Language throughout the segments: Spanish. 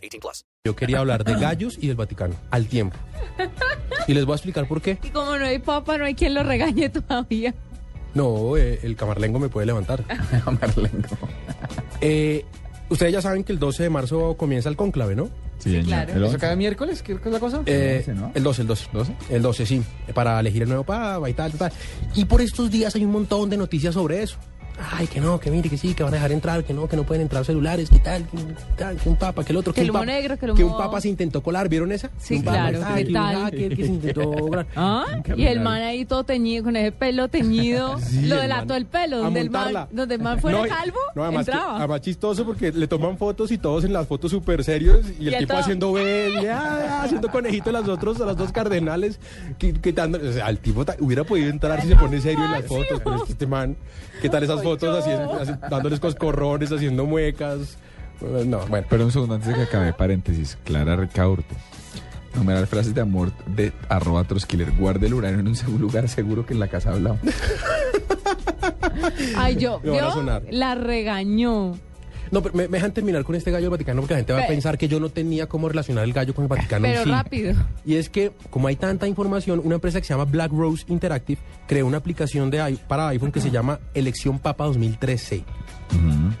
18 plus. Yo quería hablar de gallos y del Vaticano al tiempo. Y les voy a explicar por qué. Y como no hay papa, no hay quien lo regañe todavía. No, eh, el camarlengo me puede levantar. Eh, ustedes ya saben que el 12 de marzo comienza el cónclave, ¿no? Sí, claro. ¿Eso cada miércoles? ¿Qué es la cosa? Eh, El 12, ¿no? El 12, el 12. El 12, sí. Para elegir el nuevo papa y tal, tal. Y por estos días hay un montón de noticias sobre eso. Ay, que no, que mire, que sí, que van a dejar entrar, que no, que no pueden entrar celulares, que tal, que, tal, que un papa, que el otro, Que un el humo papa- negro, que el un humo- papa se intentó colar, ¿vieron esa? Sí, Un papa, claro, ay, ¿qué que un tal? hacker que se intentó colar. ¿Ah? Y el man ahí todo teñido, con ese pelo teñido. Sí, lo el delató el pelo, donde el, man, donde el man fuera No, calvo, no, además, que- entraba. además chistoso porque le toman fotos y todos en las fotos súper serios y el Y tipo todo- haciendo B, ya, haciendo conejito a los otros, a los dos cardenales, qui- quitando, o sea, el tipo hubiera podido entrar si se pone serio en las fotos, pero es que este man, ¿qué tal esas fotos así, dándoles coscorrones, haciendo muecas? No, bueno. Pero un segundo antes de que acabe, paréntesis. Clara Recaurte. Numeral frases de amor de arroba troskiller. Guarde el uranio en un segundo lugar seguro que en la casa hablamos. Ay, yo, Me van a yo sonar. la regañó. No, pero me, me dejan terminar con este gallo del Vaticano porque la gente va a Pe- pensar que yo no tenía cómo relacionar el gallo con el Vaticano. Pero sí. rápido. Y es que, como hay tanta información, una empresa que se llama Black Rose Interactive creó una aplicación de, para iPhone que se llama Elección Papa 2013.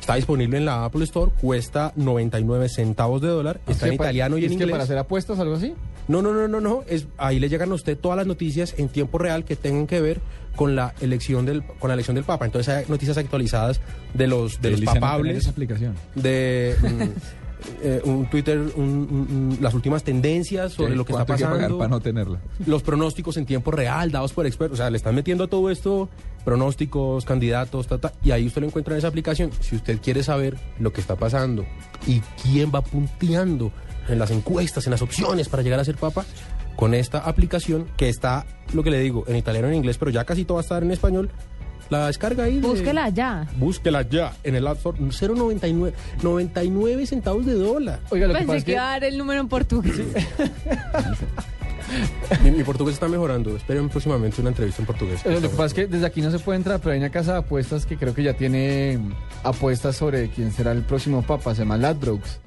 Está disponible en la Apple Store, cuesta 99 centavos de dólar, está en ¿Es que pa- italiano y en ¿Es que inglés. para hacer apuestas algo así? No, no, no, no, no. Es, ahí le llegan a usted todas las noticias en tiempo real que tengan que ver con la elección del, con la elección del Papa. Entonces hay noticias actualizadas de los, de los papables esa aplicación. de mm, eh, un Twitter, un- un- un- las últimas tendencias sobre lo que está ¿Cuánto hay que pagar pasando, para no tenerla? los pronósticos en tiempo real dados por expertos. O sea, le están metiendo a todo esto pronósticos, candidatos, ta, ta, y ahí usted lo encuentra en esa aplicación. Si usted quiere saber lo que está pasando y quién va punteando en las encuestas, en las opciones para llegar a ser papa, con esta aplicación que está, lo que le digo, en italiano y en inglés, pero ya casi todo va a estar en español, la descarga ahí. de- Búsquela ya. Búsquela ya en el App Store. 0.99 99 centavos de dólar. Oiga, lo que Pensé pasa que, es dar el número en portugués. Mi, mi portugués está mejorando. Esperen próximamente una entrevista en portugués. Lo que pasa es que desde aquí no se puede entrar, pero hay una casa de apuestas que creo que ya tiene apuestas sobre quién será el próximo papa, se llama Ladbrokes.